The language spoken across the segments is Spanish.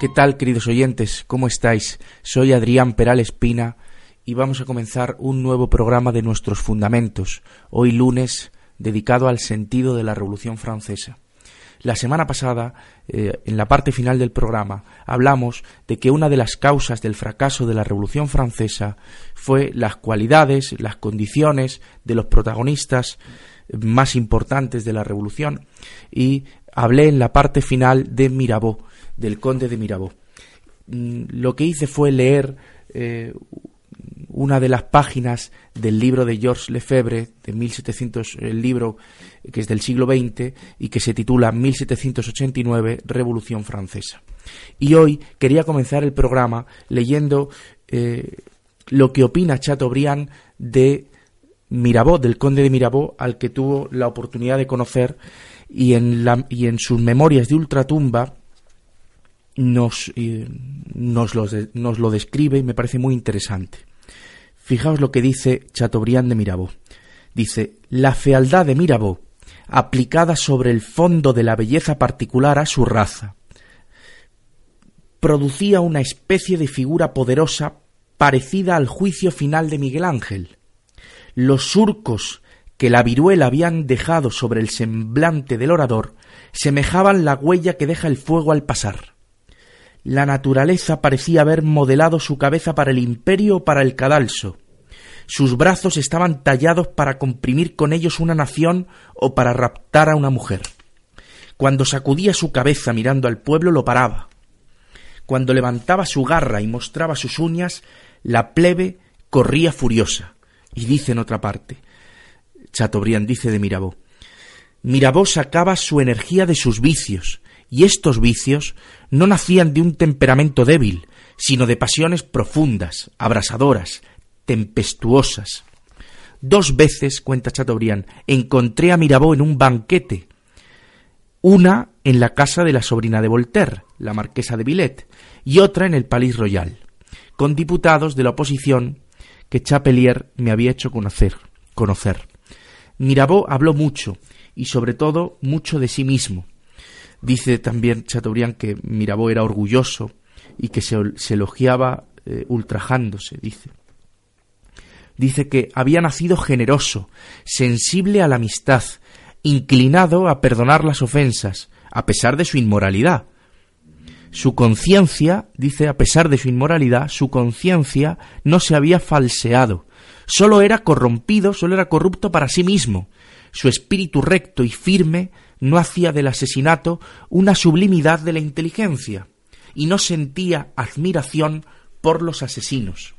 ¿Qué tal, queridos oyentes? ¿Cómo estáis? Soy Adrián Peral Espina y vamos a comenzar un nuevo programa de nuestros fundamentos, hoy lunes, dedicado al sentido de la Revolución Francesa. La semana pasada, eh, en la parte final del programa, hablamos de que una de las causas del fracaso de la Revolución Francesa fue las cualidades, las condiciones de los protagonistas más importantes de la Revolución y hablé en la parte final de Mirabeau, del conde de Mirabeau. Mm, lo que hice fue leer eh, una de las páginas del libro de Georges Lefebvre, de 1700, el libro que es del siglo XX y que se titula 1789, Revolución Francesa. Y hoy quería comenzar el programa leyendo eh, lo que opina Chateaubriand de Mirabeau, del conde de Mirabeau, al que tuvo la oportunidad de conocer y en, la, y en sus memorias de ultratumba nos, nos, nos lo describe y me parece muy interesante. Fijaos lo que dice Chateaubriand de Mirabeau. Dice, la fealdad de Mirabeau, aplicada sobre el fondo de la belleza particular a su raza, producía una especie de figura poderosa parecida al juicio final de Miguel Ángel. Los surcos que la viruela habían dejado sobre el semblante del orador semejaban la huella que deja el fuego al pasar. La naturaleza parecía haber modelado su cabeza para el imperio o para el cadalso. Sus brazos estaban tallados para comprimir con ellos una nación o para raptar a una mujer. Cuando sacudía su cabeza mirando al pueblo lo paraba. Cuando levantaba su garra y mostraba sus uñas, la plebe corría furiosa. Y dice en otra parte, Chateaubriand dice de Mirabeau, Mirabeau sacaba su energía de sus vicios, y estos vicios no nacían de un temperamento débil, sino de pasiones profundas, abrasadoras, tempestuosas. Dos veces, cuenta Chateaubriand, encontré a Mirabeau en un banquete, una en la casa de la sobrina de Voltaire, la marquesa de Villet, y otra en el Palais Royal, con diputados de la oposición que Chapelier me había hecho conocer. conocer. Mirabeau habló mucho, y sobre todo mucho de sí mismo, Dice también Chateaubriand que Mirabeau era orgulloso y que se, elogiaba eh, ultrajándose, dice. Dice que había nacido generoso, sensible a la amistad, inclinado a perdonar las ofensas, a pesar de su inmoralidad. Su conciencia, dice, a pesar de su inmoralidad, su conciencia no se había falseado, sólo era corrompido, sólo era corrupto para sí mismo. Su espíritu recto y firme no hacía del asesinato una sublimidad de la inteligencia y no sentía admiración por los asesinos.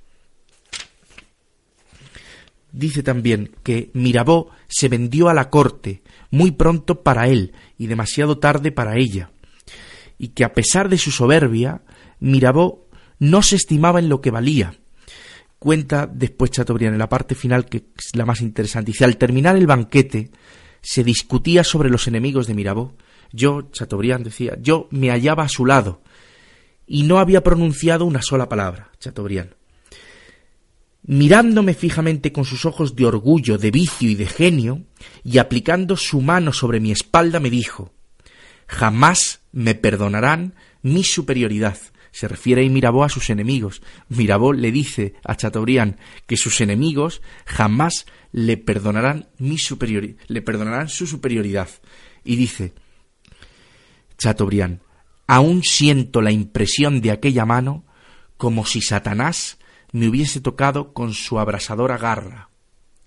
Dice también que Mirabeau se vendió a la corte muy pronto para él y demasiado tarde para ella, y que a pesar de su soberbia, Mirabeau no se estimaba en lo que valía. Cuenta después Chateaubriand en la parte final que es la más interesante. Dice, al terminar el banquete, se discutía sobre los enemigos de Mirabeau. Yo, Chateaubriand decía, yo me hallaba a su lado y no había pronunciado una sola palabra, Chateaubriand. Mirándome fijamente con sus ojos de orgullo, de vicio y de genio, y aplicando su mano sobre mi espalda, me dijo Jamás me perdonarán mi superioridad. Se refiere ahí Mirabeau a sus enemigos. Mirabeau le dice a Chateaubriand que sus enemigos jamás le perdonarán mi le perdonarán su superioridad. Y dice Chateaubriand, aún siento la impresión de aquella mano como si Satanás me hubiese tocado con su abrasadora garra,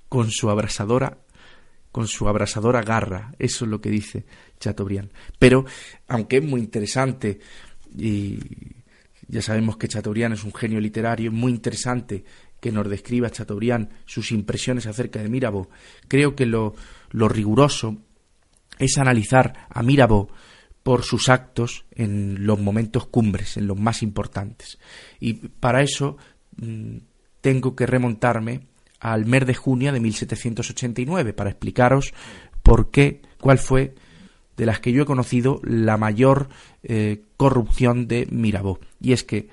con su abrasadora con su abrasadora garra. Eso es lo que dice Chateaubriand. Pero, aunque es muy interesante y ya sabemos que Chateaubriand es un genio literario, muy interesante que nos describa Chateaubriand sus impresiones acerca de Mirabeau. Creo que lo, riguroso es analizar a Mirabeau por sus actos en los momentos cumbres, en los más importantes. Y para eso mm, tengo que remontarme al mes de junio de 1789 para explicaros por qué, cuál fue de las que yo he conocido la mayor eh, corrupción de Mirabeau. Y es que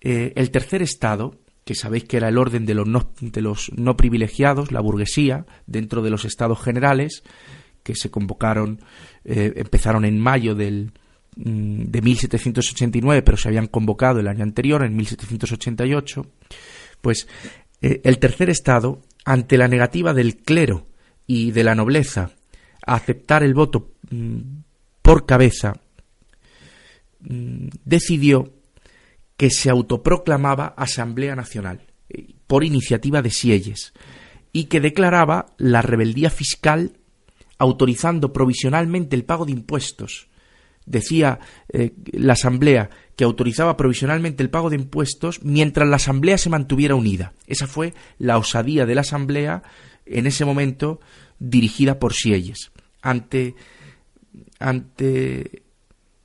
eh, el tercer estado, que sabéis que era el orden de los, no, de los no privilegiados, la burguesía, dentro de los estados generales, que se convocaron, eh, empezaron en mayo del, mm, de 1789, pero se habían convocado el año anterior, en 1788, pues el tercer estado, ante la negativa del clero y de la nobleza a aceptar el voto mm, por cabeza, mm, decidió que se autoproclamaba Asamblea Nacional eh, por iniciativa de Sieyes y que declaraba la rebeldía fiscal autorizando provisionalmente el pago de impuestos. Decía eh, la Asamblea que autorizaba provisionalmente el pago de impuestos mientras la Asamblea se mantuviera unida. Esa fue la osadía de la Asamblea en ese momento dirigida por Sieyes ante, ante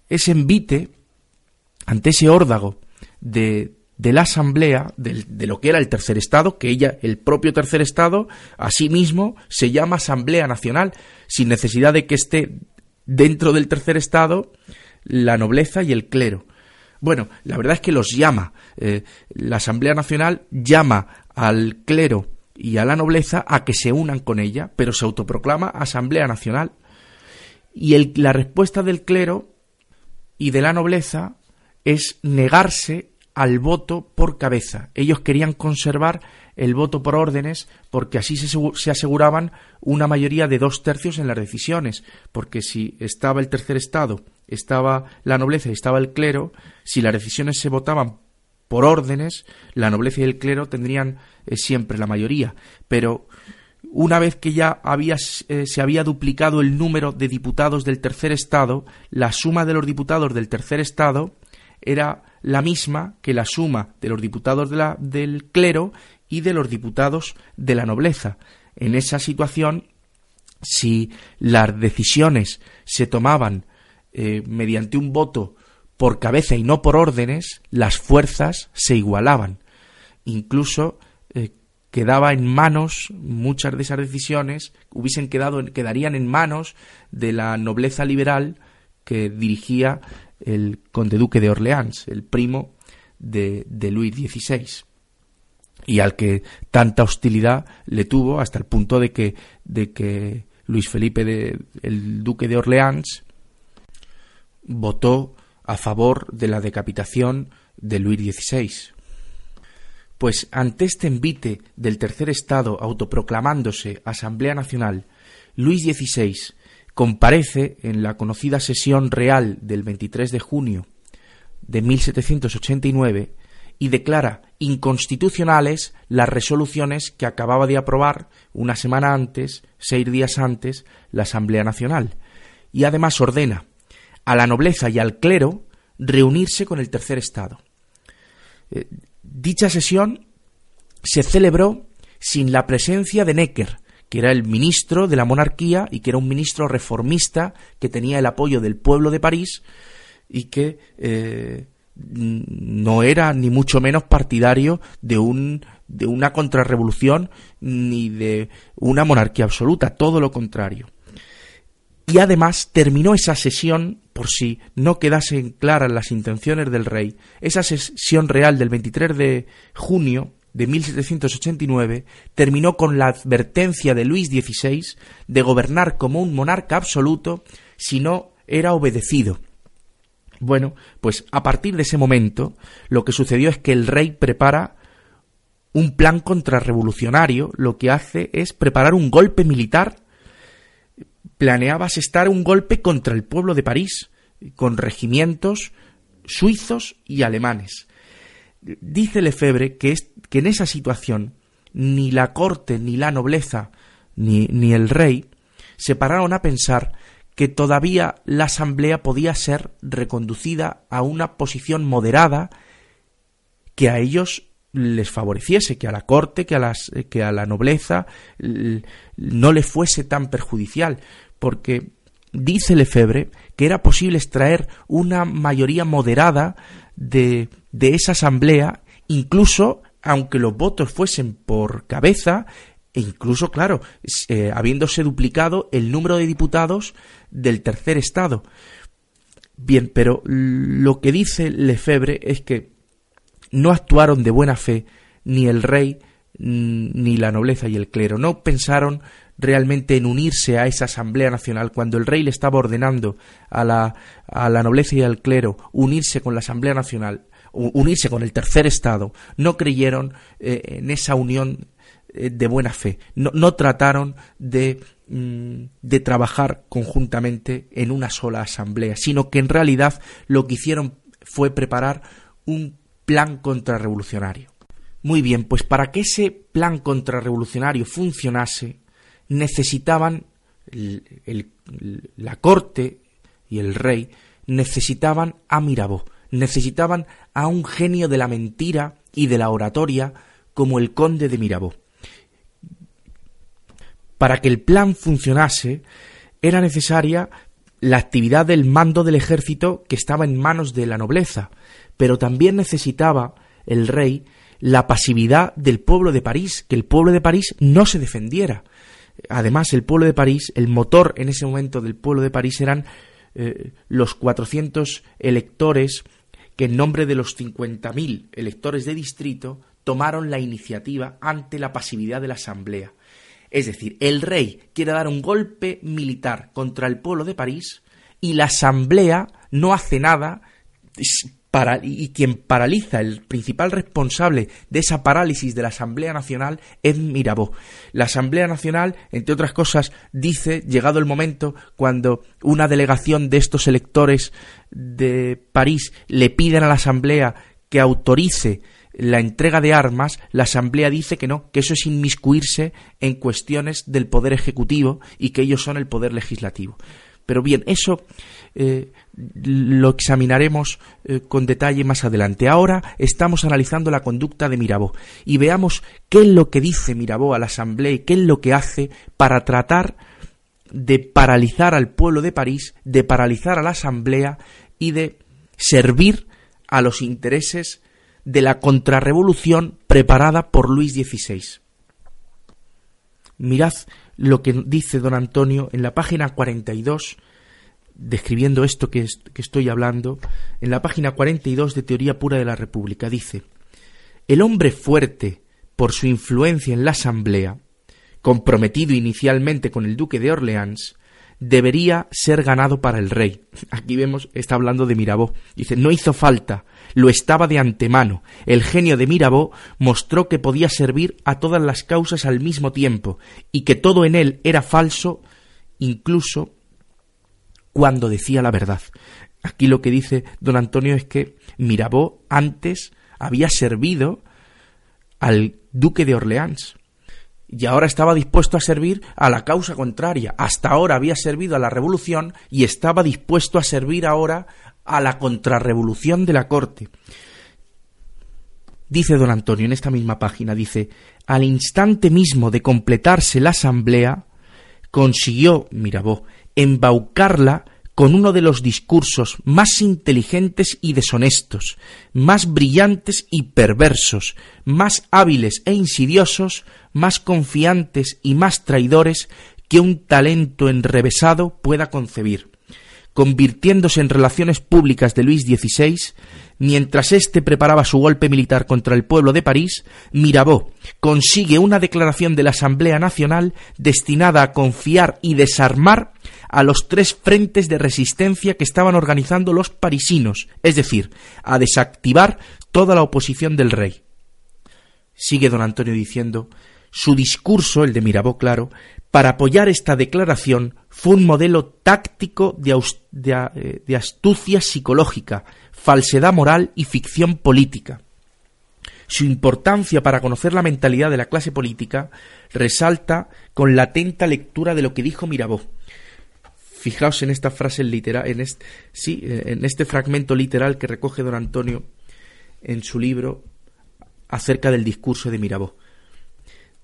ese envite, ante ese órdago de, de la Asamblea, de, de, lo que era el tercer Estado, que ella, el propio tercer Estado, mismo se llama Asamblea Nacional, sin necesidad de que esté dentro del tercer Estado la nobleza y el clero. Bueno, la verdad es que los llama. Eh, la Asamblea Nacional llama al clero y a la nobleza a que se unan con ella, pero se autoproclama Asamblea Nacional. Y el, la respuesta del clero y de la nobleza es negarse al voto por cabeza. Ellos querían conservar el voto por órdenes porque así se, se, aseguraban una mayoría de dos tercios en las decisiones, porque si estaba el tercer estado, estaba la nobleza y estaba el clero, si las decisiones se votaban por órdenes, la nobleza y el clero tendrían eh, siempre la mayoría. Pero una vez que ya había, eh, se había duplicado el número de diputados del tercer estado, la suma de los diputados del tercer estado era la misma que la suma de los diputados de la, del clero y de los diputados de la nobleza. En esa situación, si las decisiones se tomaban eh, mediante un voto por cabeza y no por órdenes, las fuerzas se igualaban. Incluso eh, quedaba en manos, muchas de esas decisiones hubiesen quedado, quedarían en manos de la nobleza liberal que dirigía el conde duque de Orleans, el primo de, de Luis XVI y al que tanta hostilidad le tuvo hasta el punto de que, de que Luis Felipe, el duque de Orleans, votó a favor de la decapitación de Luis XVI. Pues ante este envite del tercer Estado autoproclamándose Asamblea Nacional, Luis XVI comparece en la conocida sesión real del 23 de junio de 1789 y declara inconstitucionales las resoluciones que acababa de aprobar una semana antes, seis días antes, la Asamblea Nacional, y además ordena a la nobleza y al clero reunirse con el tercer Estado. Eh, dicha sesión se celebró sin la presencia de Necker, que era el ministro de la monarquía y que era un ministro reformista que tenía el apoyo del pueblo de París y que eh, no era ni mucho menos partidario de un de una contrarrevolución ni de una monarquía absoluta, todo lo contrario. Y además terminó esa sesión, por si no quedasen claras las intenciones del rey, esa sesión real del 23 de junio de 1789 terminó con la advertencia de Luis XVI de gobernar como un monarca absoluto si no era obedecido. Bueno, pues a partir de ese momento lo que sucedió es que el rey prepara un plan contrarrevolucionario, lo que hace es preparar un golpe militar planeaba asestar un golpe contra el pueblo de París, con regimientos suizos y alemanes. Dice Lefebvre que, es, que en esa situación ni la corte ni la nobleza ni, ni el rey se pararon a pensar que todavía la asamblea podía ser reconducida a una posición moderada que a ellos les favoreciese, que a la corte, que a, las, que a la nobleza no le fuese tan perjudicial, porque dice Lefebvre que era posible extraer una mayoría moderada de, de esa asamblea, incluso aunque los votos fuesen por cabeza, e incluso, claro, eh, habiéndose duplicado el número de diputados del tercer estado. Bien, pero lo que dice Lefebvre es que no actuaron de buena fe ni el rey ni la nobleza y el clero. No pensaron realmente en unirse a esa Asamblea Nacional cuando el rey le estaba ordenando a la, a la nobleza y al clero unirse con la Asamblea Nacional, unirse con el tercer Estado. No creyeron eh, en esa unión eh, de buena fe. No, no trataron de, mm, de trabajar conjuntamente en una sola asamblea, sino que en realidad lo que hicieron fue preparar un plan contrarrevolucionario. Muy bien, pues para que ese plan contrarrevolucionario funcionase, necesitaban la corte y el rey necesitaban a Mirabeau, necesitaban a un genio de la mentira y de la oratoria como el conde de Mirabeau. Para que el plan funcionase, era necesaria la actividad del mando del ejército que estaba en manos de la nobleza, pero también necesitaba el rey la pasividad del pueblo de París, que el pueblo de París no se defendiera. Además, el pueblo de París, el motor en ese momento del pueblo de París eran eh, los 400 electores que en nombre de los 50.000 electores de distrito tomaron la iniciativa ante la pasividad de la Asamblea. Es decir, el rey quiere dar un golpe militar contra el pueblo de París y la Asamblea no hace nada y quien paraliza, el principal responsable de esa parálisis de la Asamblea Nacional es Mirabeau. La Asamblea Nacional, entre otras cosas, dice, llegado el momento, cuando una delegación de estos electores de París le piden a la Asamblea que autorice la entrega de armas, la Asamblea dice que no, que eso es inmiscuirse en cuestiones del poder ejecutivo y que ellos son el poder legislativo. Pero bien, eso eh, lo examinaremos eh, con detalle más adelante. Ahora estamos analizando la conducta de Mirabeau y veamos qué es lo que dice Mirabeau a la Asamblea y qué es lo que hace para tratar de paralizar al pueblo de París, de paralizar a la Asamblea y de servir a los intereses de la contrarrevolución preparada por Luis XVI. Mirad lo que dice don Antonio en la página 42, describiendo esto que, estoy hablando, en la página 42 de Teoría Pura de la República, dice, el hombre fuerte por su influencia en la Asamblea, comprometido inicialmente con el duque de Orleans, debería ser ganado para el rey. Aquí vemos, está hablando de Mirabeau. Dice, no hizo falta, lo estaba de antemano. El genio de Mirabeau mostró que podía servir a todas las causas al mismo tiempo y que todo en él era falso, incluso cuando decía la verdad. Aquí lo que dice don Antonio es que Mirabeau antes había servido al duque de Orleans y ahora estaba dispuesto a servir a la causa contraria. Hasta ahora había servido a la revolución y estaba dispuesto a servir ahora a la contrarrevolución de la corte. Dice don Antonio en esta misma página, dice, al instante mismo de completarse la asamblea, consiguió Mirabeau embaucarla con uno de los discursos más inteligentes y deshonestos, más brillantes y perversos, más hábiles e insidiosos, más confiantes y más traidores que un talento enrevesado pueda concebir. Convirtiéndose en relaciones públicas de Luis XVI, mientras éste preparaba su golpe militar contra el pueblo de París, Mirabeau consigue una declaración de la Asamblea Nacional destinada a confiar y desarmar a los tres frentes de resistencia que estaban organizando los parisinos, es decir, a desactivar toda la oposición del rey. Sigue don Antonio diciendo su discurso, el de Mirabeau, claro, para apoyar esta declaración fue un modelo táctico de, de, de astucia psicológica, falsedad moral y ficción política. Su importancia para conocer la mentalidad de la clase política resalta con la atenta lectura de lo que dijo Mirabeau. Fijaos en esta frase literal, en este, en este fragmento literal que recoge don Antonio en su libro acerca del discurso de Mirabeau.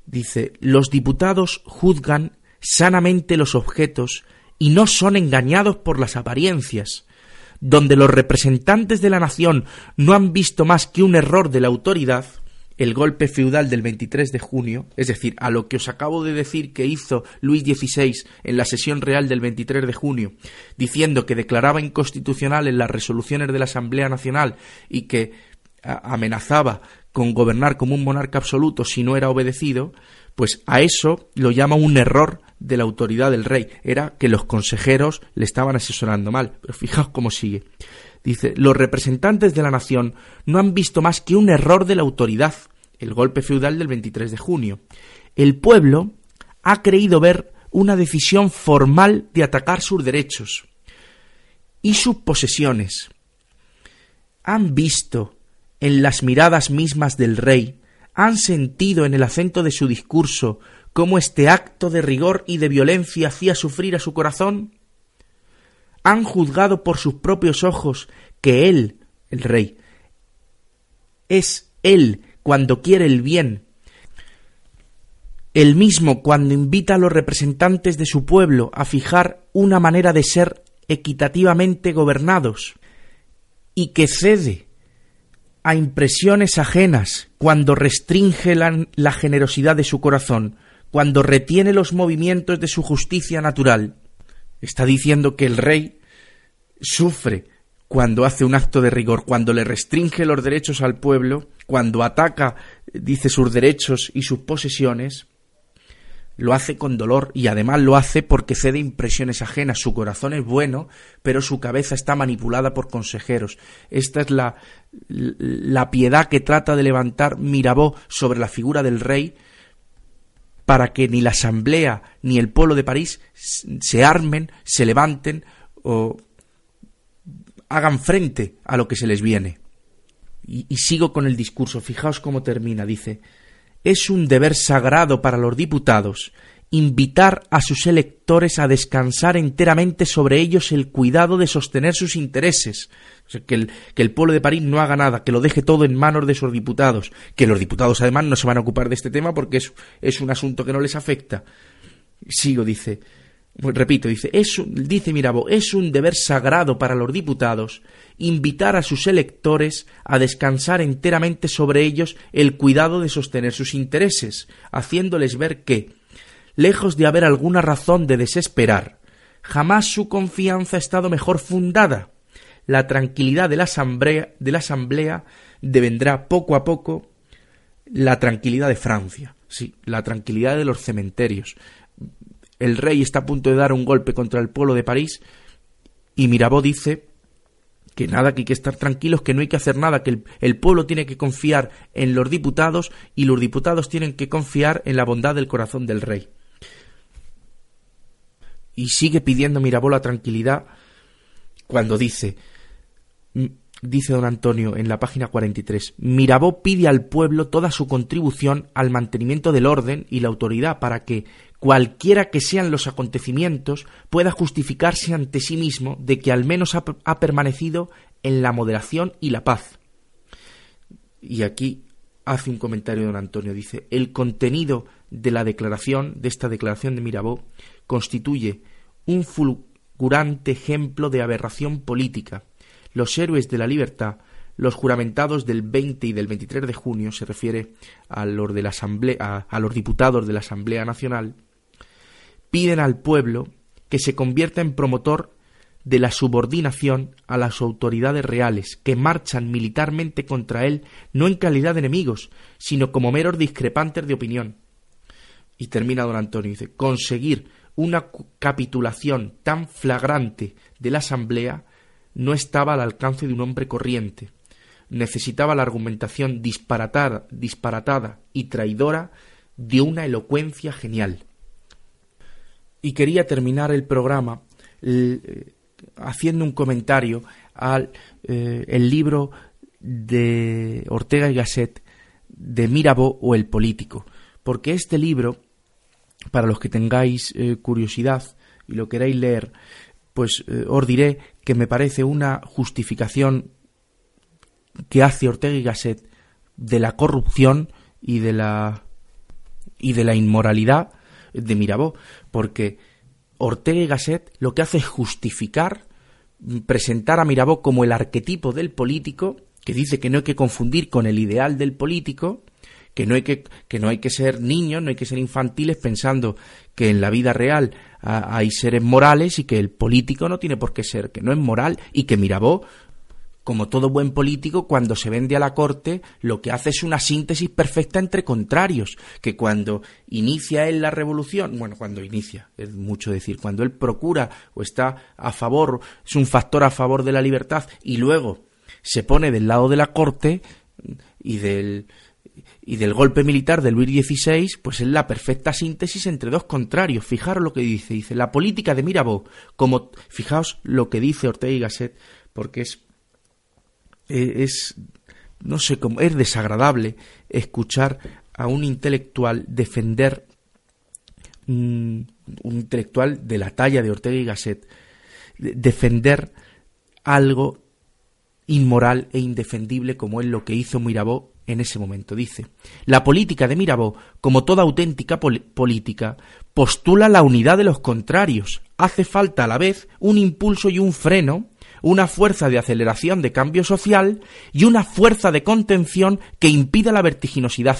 Dice, los diputados juzgan sanamente los objetos y no son engañados por las apariencias. Donde los representantes de la nación no han visto más que un error de la autoridad, el golpe feudal del 23 de junio, es decir, a lo que os acabo de decir que hizo Luis XVI en la sesión real del 23 de junio, diciendo que declaraba inconstitucionales las resoluciones de la Asamblea Nacional y que amenazaba con gobernar como un monarca absoluto si no era obedecido, pues a eso lo llama un error de la autoridad del rey. Era que los consejeros le estaban asesorando mal. Pero fijaos cómo sigue. Dice, los representantes de la nación no han visto más que un error de la autoridad, el golpe feudal del 23 de junio. El pueblo ha creído ver una decisión formal de atacar sus derechos y sus posesiones. Han visto en las miradas mismas del rey han sentido en el acento de su discurso cómo este acto de rigor y de violencia hacía sufrir a su corazón? ¿Han juzgado por sus propios ojos que él, el rey, es él cuando quiere el bien, el mismo cuando invita a los representantes de su pueblo a fijar una manera de ser equitativamente gobernados, y que cede a impresiones ajenas, cuando restringe la, generosidad de su corazón, cuando retiene los movimientos de su justicia natural. Está diciendo que el rey sufre cuando hace un acto de rigor, cuando le restringe los derechos al pueblo, cuando ataca, dice, sus derechos y sus posesiones, lo hace con dolor y además lo hace porque cede impresiones ajenas. Su corazón es bueno, pero su cabeza está manipulada por consejeros. Esta es la, la piedad que trata de levantar Mirabeau sobre la figura del rey para que ni la Asamblea ni el pueblo de París se armen, se levanten o hagan frente a lo que se les viene. Y, sigo con el discurso. Fijaos cómo termina. Dice es un deber sagrado para los diputados invitar a sus electores a descansar enteramente sobre ellos el cuidado de sostener sus intereses. que, el, que el pueblo de París no haga nada, que lo deje todo en manos de sus diputados, que los diputados además no se van a ocupar de este tema porque es, es un asunto que no les afecta. Sigo, dice, repito, dice, es, dice es un deber sagrado para los diputados invitar a sus electores a descansar enteramente sobre ellos el cuidado de sostener sus intereses, haciéndoles ver que, lejos de haber alguna razón de desesperar, jamás su confianza ha estado mejor fundada. La tranquilidad de la asamblea, de la asamblea devendrá poco a poco la tranquilidad de Francia, sí, la tranquilidad de los cementerios. El rey está a punto de dar un golpe contra el pueblo de París y Mirabeau dice que nada, que hay que estar tranquilos, que no hay que hacer nada, que el, pueblo tiene que confiar en los diputados y los diputados tienen que confiar en la bondad del corazón del rey. Y sigue pidiendo Mirabeau la tranquilidad cuando dice, dice don Antonio en la página 43, Mirabeau pide al pueblo toda su contribución al mantenimiento del orden y la autoridad para que, cualquiera que sean los acontecimientos, pueda justificarse ante sí mismo de que al menos ha, ha permanecido en la moderación y la paz. Y aquí hace un comentario don Antonio, dice, el contenido de la declaración, de esta declaración de Mirabeau, constituye un fulgurante ejemplo de aberración política. Los héroes de la libertad los juramentados del 20 y del 23 de junio, se refiere a los, de la asamblea, a, los diputados de la Asamblea Nacional, piden al pueblo que se convierta en promotor de la subordinación a las autoridades reales, que marchan militarmente contra él no en calidad de enemigos, sino como meros discrepantes de opinión. Y termina don Antonio, dice, conseguir una capitulación tan flagrante de la Asamblea no estaba al alcance de un hombre corriente. Necesitaba la argumentación disparatada, disparatada y traidora de una elocuencia genial y quería terminar el programa haciendo un comentario al eh, el libro de Ortega y Gasset de Mirabeau o el político. Porque este libro, para los que tengáis eh, curiosidad y lo queráis leer, pues eh, os diré que me parece una justificación que hace Ortega y Gasset de la corrupción y de la y de la inmoralidad de Mirabeau, porque Ortega y Gasset lo que hace es justificar, presentar a Mirabeau como el arquetipo del político, que dice que no hay que confundir con el ideal del político, que no hay que, que, no hay que ser niños, no hay que ser infantiles pensando que en la vida real hay seres morales y que el político no tiene por qué ser, que no es moral y que Mirabeau como todo buen político, cuando se vende a la corte, lo que hace es una síntesis perfecta entre contrarios, que cuando inicia él la revolución, bueno, cuando inicia, es mucho decir, cuando él procura o está a favor, es un factor a favor de la libertad, y luego se pone del lado de la corte y del, y del golpe militar de Luis XVI, pues es la perfecta síntesis entre dos contrarios. Fijaros lo que dice, dice, la política de Mirabeau, como, fijaos lo que dice Ortega y Gasset, porque es eh, es, no sé cómo, es desagradable escuchar a un intelectual defender, mm, un intelectual de la talla de Ortega y Gasset, defender algo inmoral e indefendible como es lo que hizo Mirabeau en ese momento. Dice, la política de Mirabeau, como toda auténtica política, postula la unidad de los contrarios. Hace falta a la vez un impulso y un freno una fuerza de aceleración de cambio social y una fuerza de contención que impida la vertiginosidad.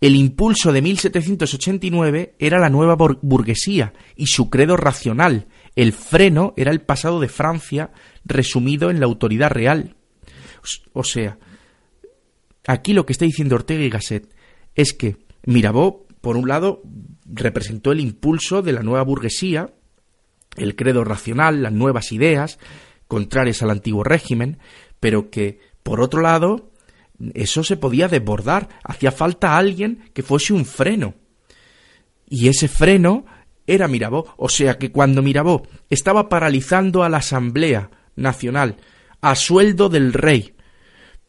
El impulso de 1789 era la nueva burguesía y su credo racional. El freno era el pasado de Francia resumido en la autoridad real. O sea, aquí lo que está diciendo Ortega y Gasset es que Mirabeau, por un lado, representó el impulso de la nueva burguesía, el credo racional, las nuevas ideas, contrarias al antiguo régimen, pero que, por otro lado, eso se podía desbordar. Hacía falta alguien que fuese un freno. Y ese freno era Mirabeau. O sea que cuando Mirabeau estaba paralizando a la Asamblea Nacional a sueldo del rey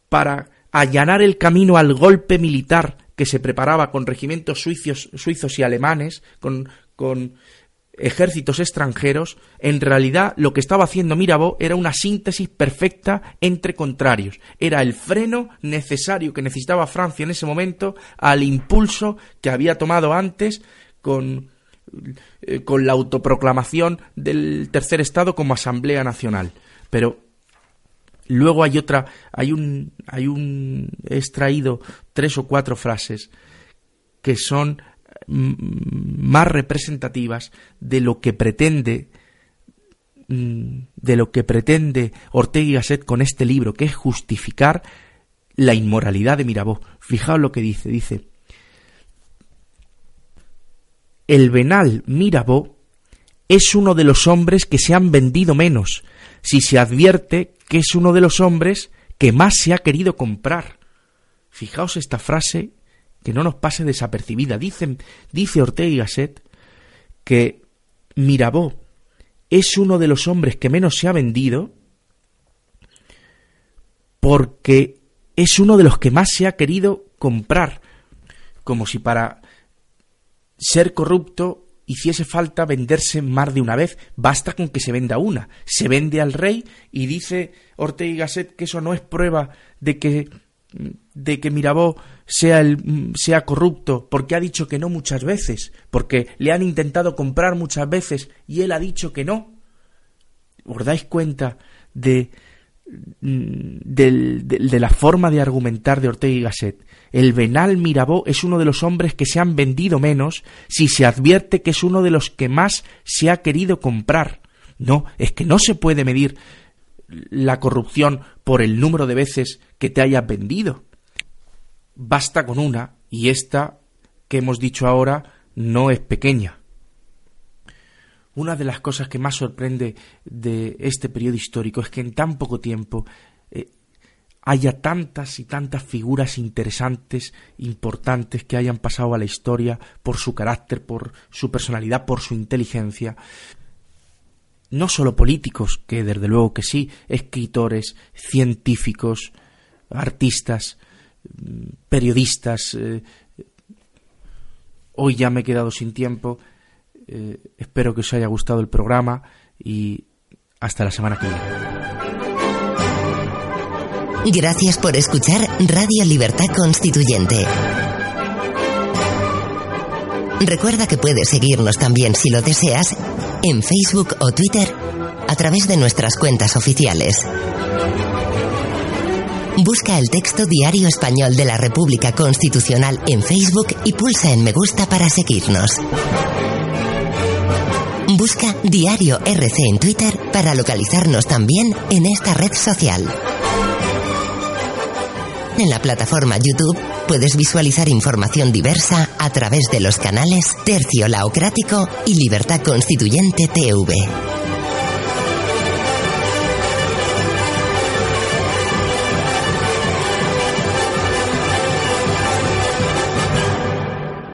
para allanar el camino al golpe militar que se preparaba con regimientos suizos, suizos y alemanes, con, ejércitos extranjeros, en realidad lo que estaba haciendo Mirabeau era una síntesis perfecta entre contrarios. Era el freno necesario que necesitaba Francia en ese momento al impulso que había tomado antes con, eh, con la autoproclamación del tercer Estado como Asamblea Nacional. Pero luego hay otra, hay un, hay un, he extraído tres o cuatro frases que son más representativas de lo que pretende mm, de lo que pretende Ortega y Gasset con este libro, que es justificar la inmoralidad de Mirabeau. Fijaos lo que dice, dice, el venal Mirabeau es uno de los hombres que se han vendido menos, si se advierte que es uno de los hombres que más se ha querido comprar. Fijaos esta frase que no nos pase desapercibida. Dice Ortega y Gasset que Mirabeau es uno de los hombres que menos se ha vendido porque es uno de los que más se ha querido comprar, como si para ser corrupto hiciese falta venderse más de una vez, basta con que se venda una. Se vende al rey y dice Ortega y Gasset que eso no es prueba de que de que Mirabeau sea, sea corrupto, porque ha dicho que no muchas veces, porque le han intentado comprar muchas veces y él ha dicho que no. ¿Os dais cuenta de, de, de, la forma de argumentar de Ortega y Gasset? El venal Mirabeau es uno de los hombres que se han vendido menos si se advierte que es uno de los que más se ha querido comprar. No, es que no se puede medir la corrupción por el número de veces que te hayas vendido. Basta con una, y esta que hemos dicho ahora no es pequeña. Una de las cosas que más sorprende de este periodo histórico es que en tan poco tiempo eh, haya tantas y tantas figuras interesantes, importantes, que hayan pasado a la historia por su carácter, por su personalidad, por su inteligencia no solo políticos, que desde luego que sí, escritores, científicos, artistas, periodistas. Eh, hoy ya me he quedado sin tiempo. Eh, espero que os haya gustado el programa y hasta la semana que viene. Gracias por escuchar Radio Libertad Constituyente. Recuerda que puedes seguirnos también si lo deseas en Facebook o Twitter a través de nuestras cuentas oficiales. Busca el texto Diario Español de la República Constitucional en Facebook y pulsa en me gusta para seguirnos. Busca Diario RC en Twitter para localizarnos también en esta red social. En la plataforma YouTube puedes visualizar información diversa a través de los canales Tercio Laocrático y Libertad Constituyente TV.